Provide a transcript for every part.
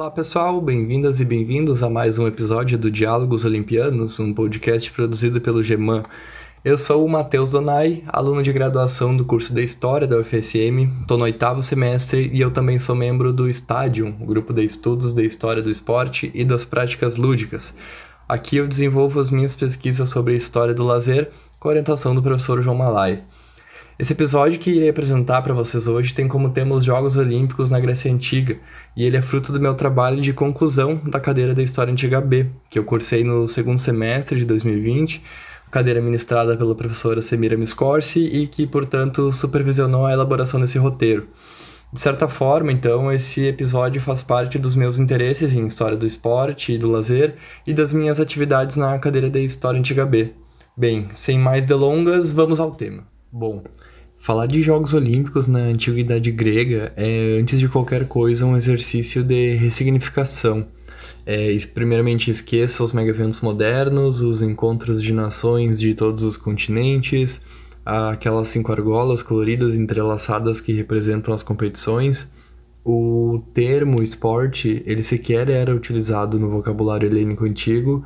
Olá pessoal, bem-vindas e bem-vindos a mais um episódio do Diálogos Olimpianos, um podcast produzido pelo GEMAN. Eu sou o Matheus Donai, aluno de graduação do curso de História da UFSM, estou no oitavo semestre e eu também sou membro do Stadium, o grupo de estudos de História do Esporte e das Práticas Lúdicas. Aqui eu desenvolvo as minhas pesquisas sobre a história do lazer com orientação do professor João Malai. Esse episódio que irei apresentar para vocês hoje tem como tema os Jogos Olímpicos na Grécia Antiga, e ele é fruto do meu trabalho de conclusão da cadeira da História Antiga B, que eu cursei no segundo semestre de 2020, cadeira ministrada pela professora Semira Miscorsi e que, portanto, supervisionou a elaboração desse roteiro. De certa forma, então, esse episódio faz parte dos meus interesses em história do esporte e do lazer e das minhas atividades na cadeira da História Antiga B. Bem, sem mais delongas, vamos ao tema. Bom, Falar de Jogos Olímpicos na antiguidade grega é, antes de qualquer coisa, um exercício de ressignificação. É, primeiramente, esqueça os mega-eventos modernos, os encontros de nações de todos os continentes, aquelas cinco argolas coloridas entrelaçadas que representam as competições. O termo esporte, ele sequer era utilizado no vocabulário helênico antigo,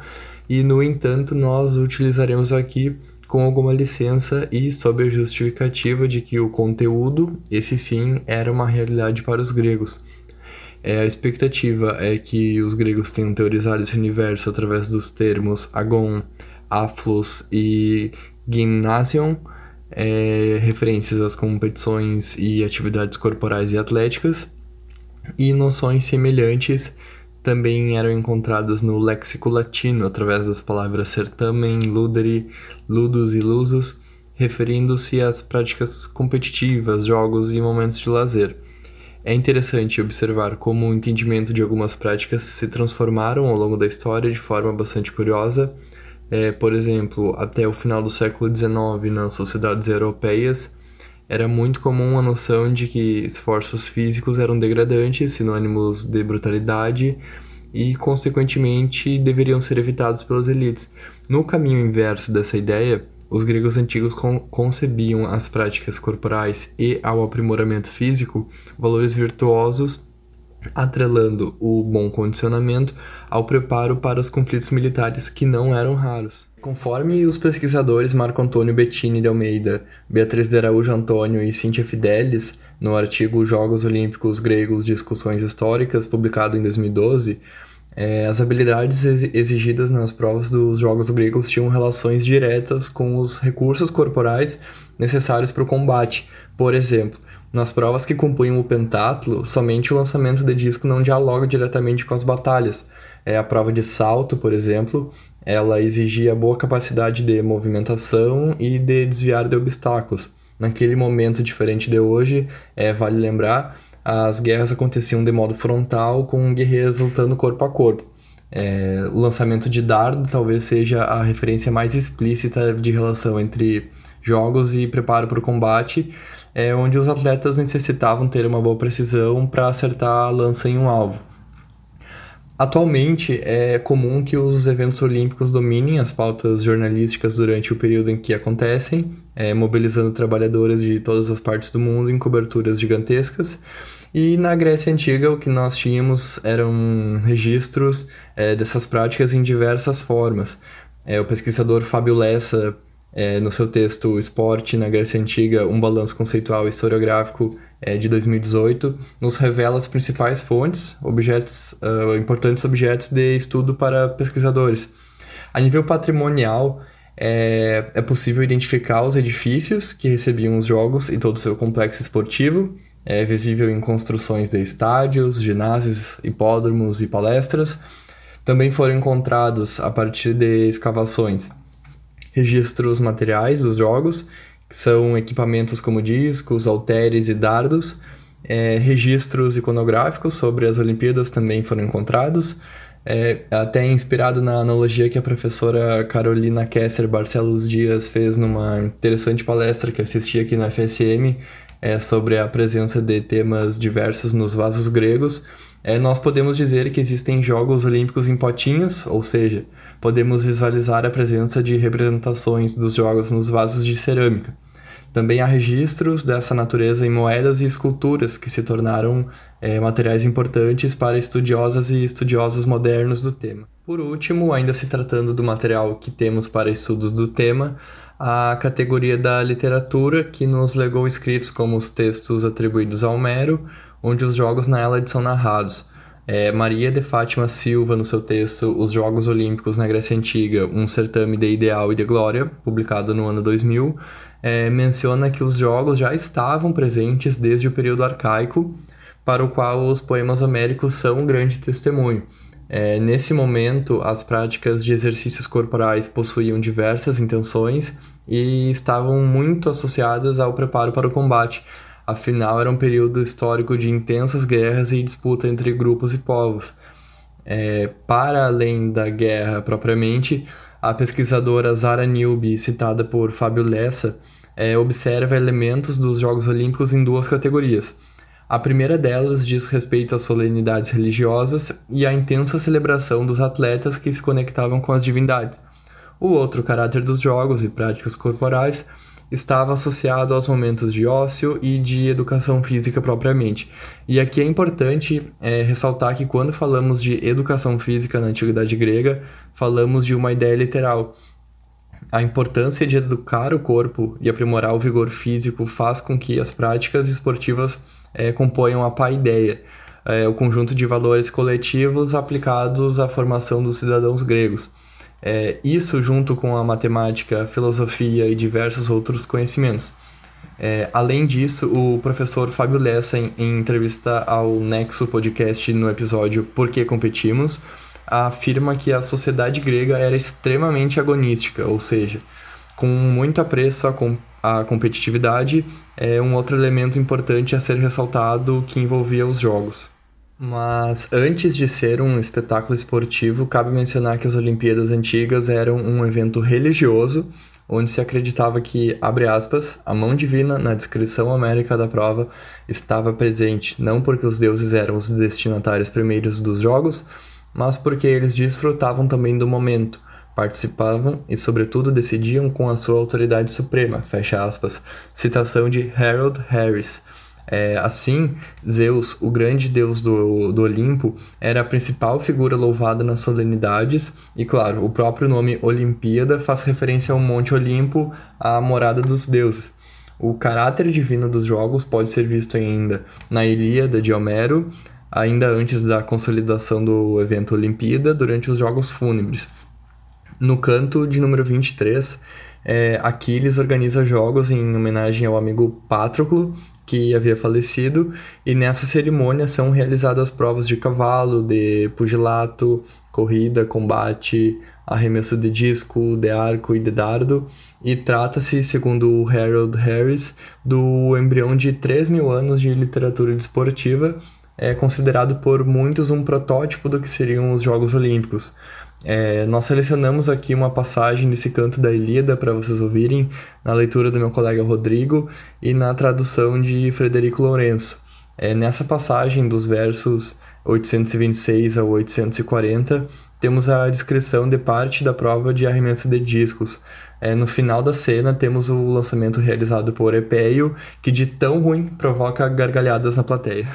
e no entanto nós utilizaremos aqui com alguma licença e sob a justificativa de que o conteúdo, esse sim, era uma realidade para os gregos. É, a expectativa é que os gregos tenham teorizado esse universo através dos termos agon, aflos e gymnasion, é, referências às competições e atividades corporais e atléticas, e noções semelhantes também eram encontradas no léxico latino através das palavras certamen, ludere, ludus e lusus, referindo-se às práticas competitivas, jogos e momentos de lazer. É interessante observar como o entendimento de algumas práticas se transformaram ao longo da história de forma bastante curiosa. É, por exemplo, até o final do século XIX, nas sociedades europeias, era muito comum a noção de que esforços físicos eram degradantes, sinônimos de brutalidade e, consequentemente, deveriam ser evitados pelas elites. No caminho inverso dessa ideia, os gregos antigos con concebiam as práticas corporais e ao aprimoramento físico valores virtuosos, atrelando o bom condicionamento ao preparo para os conflitos militares que não eram raros. Conforme os pesquisadores Marco Antônio Bettini de Almeida, Beatriz de Araújo Antônio e Cíntia Fidelis, no artigo Jogos Olímpicos Gregos Discussões Históricas, publicado em 2012, é, as habilidades exigidas nas provas dos Jogos Gregos tinham relações diretas com os recursos corporais necessários para o combate. Por exemplo, nas provas que compunham o pentatlo, somente o lançamento de disco não dialoga diretamente com as batalhas. É, a prova de salto, por exemplo, ela exigia boa capacidade de movimentação e de desviar de obstáculos. Naquele momento diferente de hoje, é, vale lembrar, as guerras aconteciam de modo frontal, com guerreiros lutando corpo a corpo. É, o lançamento de dardo talvez seja a referência mais explícita de relação entre jogos e preparo para o combate, é, onde os atletas necessitavam ter uma boa precisão para acertar a lança em um alvo. Atualmente, é comum que os eventos olímpicos dominem as pautas jornalísticas durante o período em que acontecem, é, mobilizando trabalhadores de todas as partes do mundo em coberturas gigantescas. E na Grécia Antiga, o que nós tínhamos eram registros é, dessas práticas em diversas formas. É, o pesquisador Fábio Lessa, é, no seu texto Esporte na Grécia Antiga, um balanço conceitual historiográfico, é, de 2018, nos revela as principais fontes, objetos, uh, importantes objetos de estudo para pesquisadores. A nível patrimonial, é, é possível identificar os edifícios que recebiam os jogos e todo o seu complexo esportivo, é visível em construções de estádios, ginásios, hipódromos e palestras. Também foram encontrados, a partir de escavações, registros materiais dos jogos que são equipamentos como discos, halteres e dardos. É, registros iconográficos sobre as Olimpíadas também foram encontrados, é, até inspirado na analogia que a professora Carolina Kesser Barcelos Dias fez numa interessante palestra que assisti aqui na FSM é, sobre a presença de temas diversos nos vasos gregos. É, nós podemos dizer que existem Jogos Olímpicos em potinhos, ou seja, podemos visualizar a presença de representações dos jogos nos vasos de cerâmica. Também há registros dessa natureza em moedas e esculturas que se tornaram é, materiais importantes para estudiosas e estudiosos modernos do tema. Por último, ainda se tratando do material que temos para estudos do tema, a categoria da literatura, que nos legou escritos como os textos atribuídos a Homero, onde os jogos na Hélade são narrados. É, Maria de Fátima Silva, no seu texto Os Jogos Olímpicos na Grécia Antiga, um certame de ideal e de glória, publicado no ano 2000, é, menciona que os jogos já estavam presentes desde o período arcaico, para o qual os poemas homéricos são um grande testemunho. É, nesse momento, as práticas de exercícios corporais possuíam diversas intenções e estavam muito associadas ao preparo para o combate, afinal era um período histórico de intensas guerras e disputa entre grupos e povos. É, para além da guerra propriamente, a pesquisadora Zara Newby, citada por Fábio Lessa, é, observa elementos dos Jogos Olímpicos em duas categorias – a primeira delas diz respeito às solenidades religiosas e à intensa celebração dos atletas que se conectavam com as divindades. O outro caráter dos jogos e práticas corporais estava associado aos momentos de ócio e de educação física propriamente. E aqui é importante é, ressaltar que quando falamos de educação física na antiguidade grega, falamos de uma ideia literal. A importância de educar o corpo e aprimorar o vigor físico faz com que as práticas esportivas é, componham a paideia, é, o conjunto de valores coletivos aplicados à formação dos cidadãos gregos. É, isso junto com a matemática, filosofia e diversos outros conhecimentos. É, além disso, o professor Fábio Lessa, em, entrevista ao Nexo Podcast no episódio Por que Competimos, afirma que a sociedade grega era extremamente agonística, ou seja, com muito apreço a, a competitividade é um outro elemento importante a ser ressaltado que envolvia os jogos. Mas antes de ser um espetáculo esportivo, cabe mencionar que as Olimpíadas antigas eram um evento religioso, onde se acreditava que, abre aspas, a mão divina na descrição homérica da prova estava presente, não porque os deuses eram os destinatários primeiros dos jogos, mas porque eles desfrutavam também do momento, participavam e, sobretudo, decidiam com a sua autoridade suprema, fecha aspas, citação de Harold Harris. É, assim, Zeus, o grande deus do, do Olimpo, era a principal figura louvada nas solenidades, e claro, o próprio nome Olimpíada faz referência ao Monte Olimpo, a morada dos deuses. O caráter divino dos jogos pode ser visto ainda na Ilíada de Homero, ainda antes da consolidação do evento Olimpíada, durante os Jogos Fúnebres. No canto de número 23, é, Aquiles organiza jogos em homenagem ao amigo Patroclo, que havia falecido, e nessa cerimônia são realizadas provas de cavalo, de pugilato, corrida, combate, arremesso de disco, de arco e de dardo, e trata-se, segundo Harold Harris, do embrião de 3 mil anos de literatura desportiva, é considerado por muitos um protótipo do que seriam os Jogos Olímpicos. É, nós selecionamos aqui uma passagem desse canto da Ilíada para vocês ouvirem, na leitura do meu colega Rodrigo e na tradução de Frederico Lourenço. É, nessa passagem dos versos 826 a 840, temos a descrição de parte da prova de arremesso de discos. É, no final da cena, temos o lançamento realizado por Epeio, que de tão ruim provoca gargalhadas na plateia.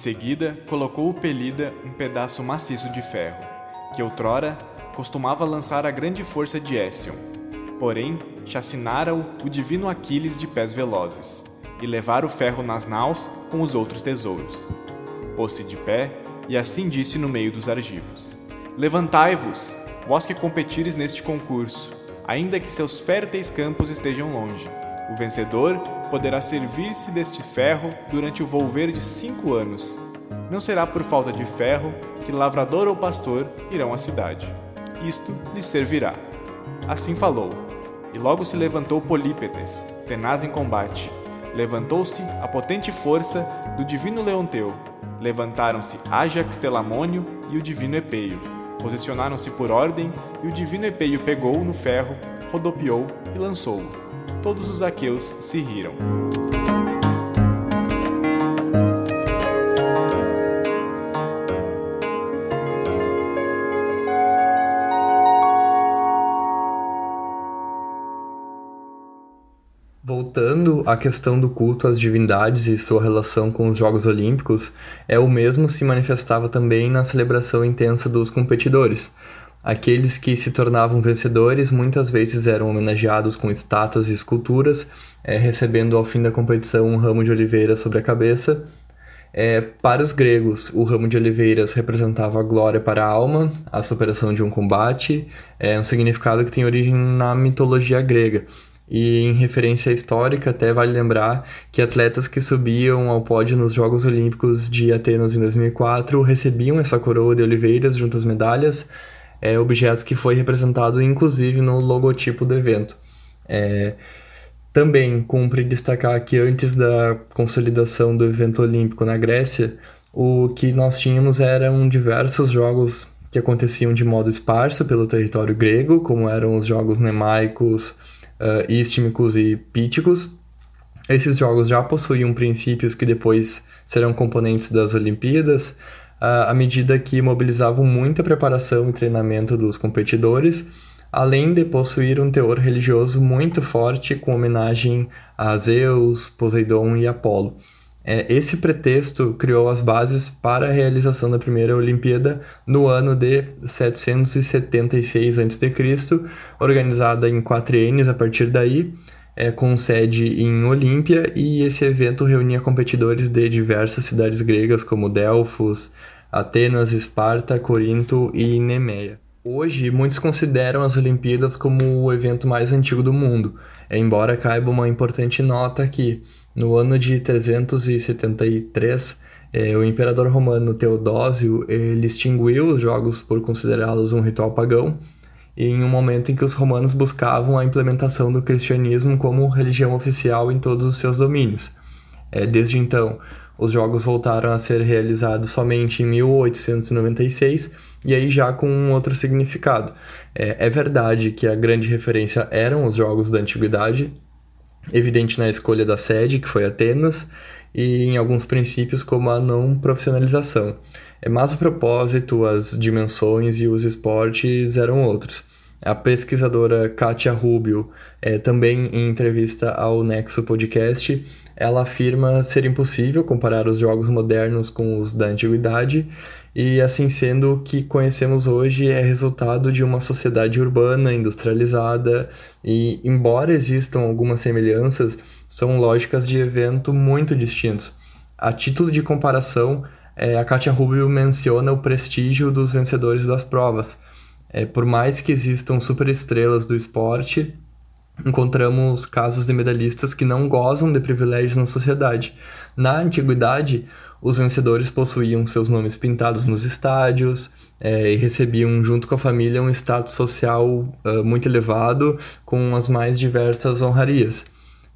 Seguida, colocou o Pelida um pedaço maciço de ferro, que outrora costumava lançar a grande força de Ésion. Porém, chacinara-o o divino Aquiles de pés velozes, e levar o ferro nas naus com os outros tesouros. Pôs-se de pé, e assim disse no meio dos argivos: Levantai-vos, vós que competires neste concurso, ainda que seus férteis campos estejam longe. O vencedor poderá servir-se deste ferro durante o volver de cinco anos. Não será por falta de ferro que lavrador ou pastor irão à cidade. Isto lhes servirá. Assim falou. E logo se levantou Polípetes, tenaz em combate. Levantou-se a potente força do divino Leonteu. Levantaram-se Ajax Telamônio e o divino Epeio. Posicionaram-se por ordem e o divino Epeio pegou no ferro, rodopiou e lançou-o todos os aqueus se riram. Voltando à questão do culto às divindades e sua relação com os Jogos Olímpicos, é o mesmo se manifestava também na celebração intensa dos competidores. Aqueles que se tornavam vencedores muitas vezes eram homenageados com estátuas e esculturas, é, recebendo ao fim da competição um ramo de oliveira sobre a cabeça. É, para os gregos, o ramo de oliveiras representava a glória para a alma, a superação de um combate, é um significado que tem origem na mitologia grega. E em referência histórica, até vale lembrar que atletas que subiam ao pódio nos Jogos Olímpicos de Atenas em 2004 recebiam essa coroa de oliveiras junto às medalhas, é, objetos que foi representado inclusive no logotipo do evento. É, também cumpre destacar que antes da consolidação do evento olímpico na Grécia, o que nós tínhamos eram diversos jogos que aconteciam de modo esparso pelo território grego, como eram os jogos nemaicos, uh, istmicos e píticos. Esses jogos já possuíam princípios que depois serão componentes das Olimpíadas, à medida que mobilizavam muita preparação e treinamento dos competidores, além de possuir um teor religioso muito forte com homenagem a Zeus, Poseidon e Apolo. É, esse pretexto criou as bases para a realização da primeira Olimpíada no ano de 776 a.C., organizada em quatriênios a partir daí, é, com sede em Olímpia, e esse evento reunia competidores de diversas cidades gregas como Delfos, Atenas, Esparta, Corinto e Nemeia. Hoje, muitos consideram as Olimpíadas como o evento mais antigo do mundo, embora caiba uma importante nota aqui. No ano de 373, eh, o imperador romano Teodósio ele extinguiu os jogos por considerá-los um ritual pagão, em um momento em que os romanos buscavam a implementação do cristianismo como religião oficial em todos os seus domínios. Eh, desde então, os jogos voltaram a ser realizados somente em 1896 e aí já com um outro significado. É, é verdade que a grande referência eram os jogos da antiguidade, evidente na escolha da sede, que foi Atenas, e em alguns princípios como a não profissionalização. É, mas o propósito, as dimensões e os esportes eram outros. A pesquisadora Katia Rubio, é, também em entrevista ao Nexo Podcast, ela afirma ser impossível comparar os jogos modernos com os da antiguidade, e assim sendo, o que conhecemos hoje é resultado de uma sociedade urbana, industrializada, e embora existam algumas semelhanças, são lógicas de evento muito distintos. A título de comparação, é, a Katia Rubio menciona o prestígio dos vencedores das provas. É, por mais que existam superestrelas do esporte, encontramos casos de medalhistas que não gozam de privilégios na sociedade. Na antiguidade, os vencedores possuíam seus nomes pintados nos estádios é, e recebiam, junto com a família, um status social uh, muito elevado, com as mais diversas honrarias.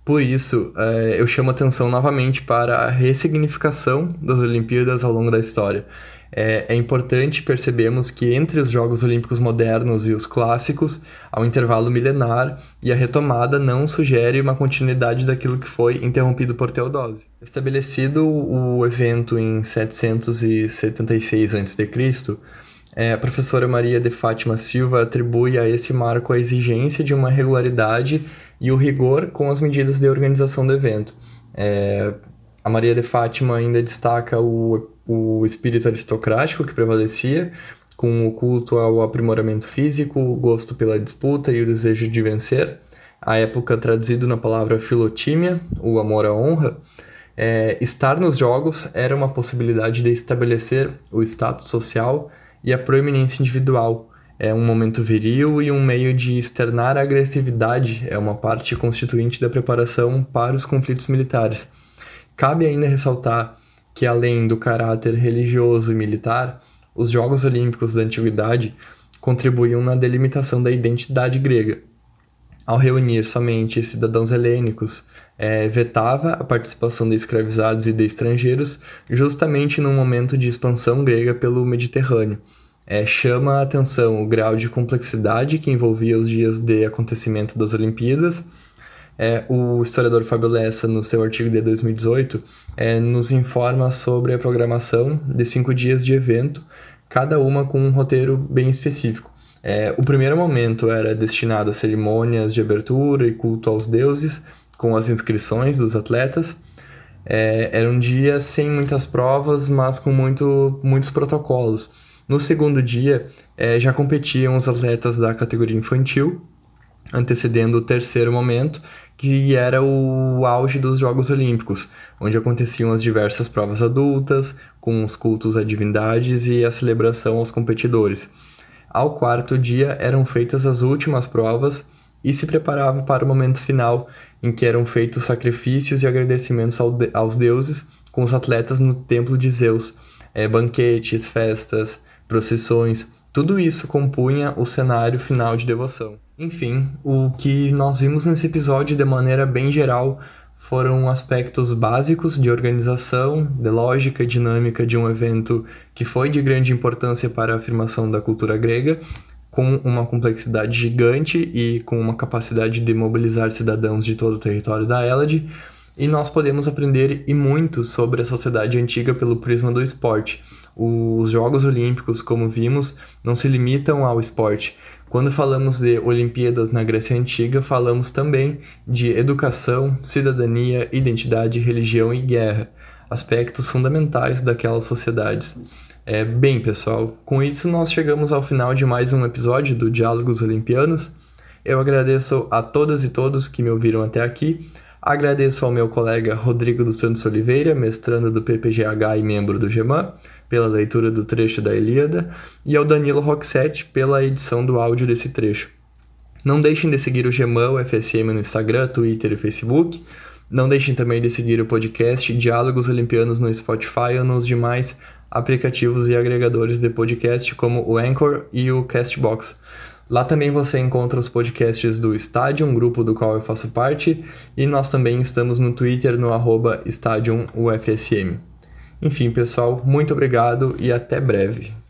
Por isso, é, eu chamo atenção novamente para a ressignificação das Olimpíadas ao longo da história é, é importante percebermos que entre os Jogos Olímpicos modernos e os clássicos há um intervalo milenar e a retomada não sugere uma continuidade daquilo que foi interrompido por Teodósio. Estabelecido o evento em 776 a.C., é, a professora Maria de Fátima Silva atribui a esse marco a exigência de uma regularidade e o rigor com as medidas de organização do evento. É, a Maria de Fátima ainda destaca o o espírito aristocrático que prevalecia, com o culto ao aprimoramento físico, o gosto pela disputa e o desejo de vencer. A época traduzido na palavra filotímia, o amor à honra, é, estar nos jogos era uma possibilidade de estabelecer o status social e a proeminência individual. É um momento viril e um meio de externar a agressividade, é uma parte constituinte da preparação para os conflitos militares. Cabe ainda ressaltar que além do caráter religioso e militar, os Jogos Olímpicos da Antiguidade contribuíam na delimitação da identidade grega. Ao reunir somente cidadãos helênicos, é, vetava a participação de escravizados e de estrangeiros, justamente num momento de expansão grega pelo Mediterrâneo. É, chama a atenção o grau de complexidade que envolvia os dias de acontecimento das Olimpíadas é, o historiador Fábio Lessa, no seu artigo de 2018, é, nos informa sobre a programação de cinco dias de evento, cada uma com um roteiro bem específico. É, o primeiro momento era destinado a cerimônias de abertura e culto aos deuses, com as inscrições dos atletas. É, era um dia sem muitas provas, mas com muito, muitos protocolos. No segundo dia, é, já competiam os atletas da categoria infantil, antecedendo o terceiro momento, que era o auge dos Jogos Olímpicos, onde aconteciam as diversas provas adultas, com os cultos a divindades e a celebração aos competidores. Ao quarto dia eram feitas as últimas provas e se preparava para o momento final, em que eram feitos sacrifícios e agradecimentos aos deuses com os atletas no templo de Zeus, é, banquetes, festas, procissões, tudo isso compunha o cenário final de devoção. Enfim, o que nós vimos nesse episódio de maneira bem geral foram aspectos básicos de organização, de lógica dinâmica de um evento que foi de grande importância para a afirmação da cultura grega, com uma complexidade gigante e com uma capacidade de mobilizar cidadãos de todo o território da Hélade, e nós podemos aprender e muito sobre a sociedade antiga pelo prisma do esporte. Os Jogos Olímpicos, como vimos, não se limitam ao esporte. Quando falamos de Olimpíadas na Grécia Antiga, falamos também de educação, cidadania, identidade, religião e guerra, aspectos fundamentais daquelas sociedades. É, bem, pessoal, com isso nós chegamos ao final de mais um episódio do Diálogos Olimpianos. Eu agradeço a todas e todos que me ouviram até aqui. Agradeço ao meu colega Rodrigo dos Santos Oliveira, mestrando do PPGH e membro do GEMAN, pela leitura do trecho da Ilíada, e ao Danilo Roxette pela edição do áudio desse trecho. Não deixem de seguir o GEMAN, o FSM no Instagram, Twitter e Facebook. Não deixem também de seguir o podcast Diálogos Olimpianos no Spotify ou nos demais aplicativos e agregadores de podcast como o Anchor e o Castbox. Lá também você encontra os podcasts do Stadium, grupo do qual eu faço parte, e nós também estamos no Twitter no arroba StadiumUFSM. Enfim, pessoal, muito obrigado e até breve.